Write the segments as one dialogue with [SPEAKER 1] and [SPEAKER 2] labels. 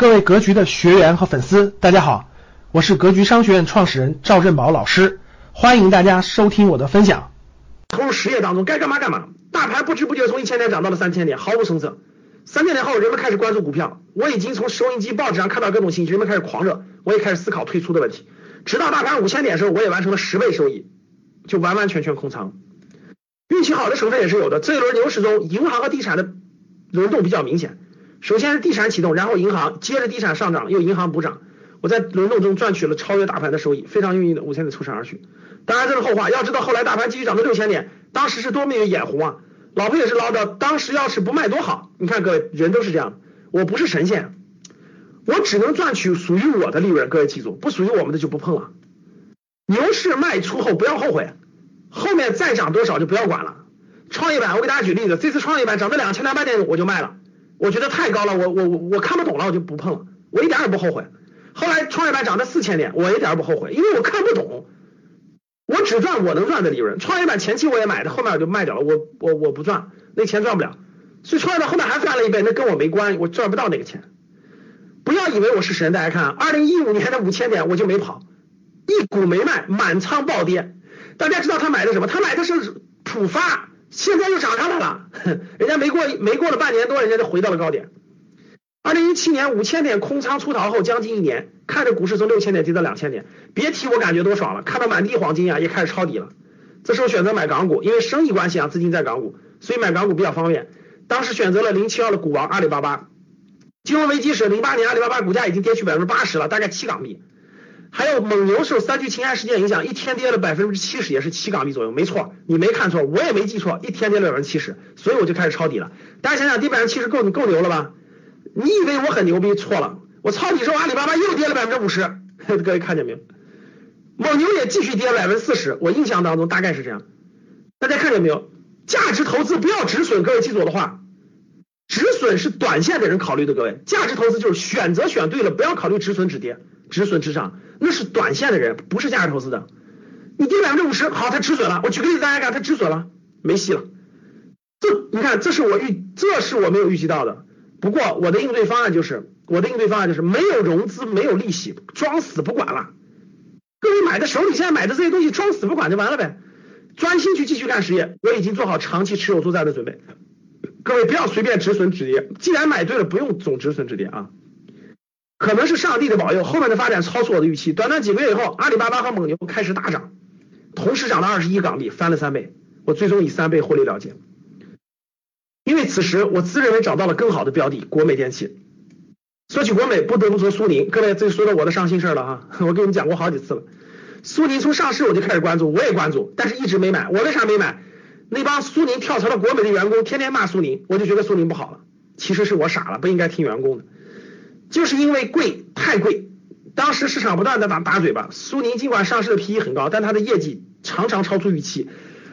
[SPEAKER 1] 各位格局的学员和粉丝，大家好，我是格局商学院创始人赵振宝老师，欢迎大家收听我的分享。
[SPEAKER 2] 投入实业当中，该干嘛干嘛。大盘不知不觉从一千点涨到了三千点，毫无声色。三千点后，人们开始关注股票，我已经从收音机、报纸上看到各种信息，人们开始狂热，我也开始思考退出的问题。直到大盘五千点的时候，我也完成了十倍收益，就完完全全空仓。运气好的成分也是有的。这一轮牛市中，银行和地产的轮动比较明显。首先是地产启动，然后银行接着地产上涨，又银行补涨，我在轮动中赚取了超越大盘的收益，非常运气的五千点抽身而去。当然这是后话，要知道后来大盘继续涨到六千点，当时是多么的眼红啊！老婆也是唠叨，当时要是不卖多好。你看各位人都是这样，我不是神仙，我只能赚取属于我的利润，各位记住，不属于我们的就不碰了。牛市卖出后不要后悔，后面再涨多少就不要管了。创业板我给大家举例子，这次创业板涨到两千两百点我就卖了。我觉得太高了，我我我我看不懂了，我就不碰了，我一点也不后悔。后来创业板涨到四千点，我一点也不后悔，因为我看不懂，我只赚我能赚的利润。创业板前期我也买的，后面我就卖掉了，我我我不赚，那钱赚不了。所以创业板后面还翻了一倍，那跟我没关，我赚不到那个钱。不要以为我是神，大家看，二零一五年的五千点我就没跑，一股没卖，满仓暴跌。大家知道他买的什么？他买的是浦发。现在又涨上来了，人家没过没过了半年多，人家就回到了高点。二零一七年五千点空仓出逃后，将近一年，看着股市从六千点跌到两千点，别提我感觉多爽了。看到满地黄金啊，也开始抄底了。这时候选择买港股，因为生意关系啊，资金在港股，所以买港股比较方便。当时选择了零七二的股王阿里巴巴。金融危机时，零八年阿里巴巴股价已经跌去百分之八十了，大概七港币。还有蒙牛受三聚氰胺事件影响，一天跌了百分之七十，也是七港币左右，没错，你没看错，我也没记错，一天跌了百分之七十，所以我就开始抄底了。大家想想，跌百分之七十够你够牛了吧？你以为我很牛逼？错了，我抄底时候阿里巴巴又跌了百分之五十，各位看见没有？蒙牛也继续跌百分之四十，我印象当中大概是这样。大家看见没有？价值投资不要止损，各位记住我的话，止损是短线的人考虑的，各位，价值投资就是选择选对了，不要考虑止损止跌，止损止涨。那是短线的人，不是价值投资的。你跌百分之五十，好，他止损了。我举个例子，大家看，他止损了，没戏了。这你看，这是我预，这是我没有预计到的。不过我的应对方案就是，我的应对方案就是没有融资，没有利息，装死不管了。各位买的手里现在买的这些东西，装死不管就完了呗，专心去继续干实业。我已经做好长期持有做债的准备。各位不要随便止损止跌，既然买对了，不用总止损止跌啊。可能是上帝的保佑，后面的发展超出我的预期。短短几个月以后，阿里巴巴和蒙牛开始大涨，同时涨了二十一港币，翻了三倍。我最终以三倍获利了结。因为此时我自认为找到了更好的标的——国美电器。说起国美，不得不说苏宁。各位，这说到我的伤心事了哈，我跟你们讲过好几次了。苏宁从上市我就开始关注，我也关注，但是一直没买。我为啥没买？那帮苏宁跳槽了国美的员工天天骂苏宁，我就觉得苏宁不好了。其实是我傻了，不应该听员工的。就是因为贵太贵，当时市场不断的打打嘴巴。苏宁尽管上市的 PE 很高，但它的业绩常常超出预期。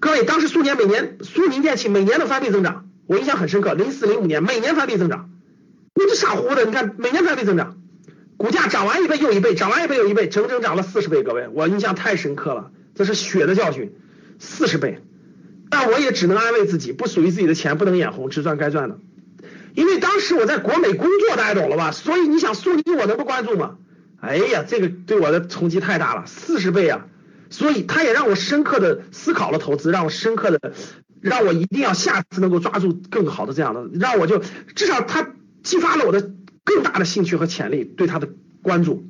[SPEAKER 2] 各位，当时苏宁每年苏宁电器每年都翻倍增长，我印象很深刻。零四零五年每年翻倍增长，你这傻乎乎的，你看每年翻倍增长，股价涨完一倍又一倍，涨完一倍又一倍，整整涨了四十倍。各位，我印象太深刻了，这是血的教训，四十倍。但我也只能安慰自己，不属于自己的钱不能眼红，只赚该赚的。因为当时我在国美工作，大家懂了吧？所以你想苏宁，我能不关注吗？哎呀，这个对我的冲击太大了，四十倍啊！所以他也让我深刻的思考了投资，让我深刻的，让我一定要下次能够抓住更好的这样的，让我就至少他激发了我的更大的兴趣和潜力，对他的关注。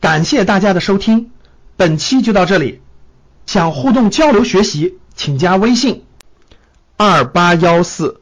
[SPEAKER 1] 感谢大家的收听，本期就到这里。想互动交流学习，请加微信二八幺四。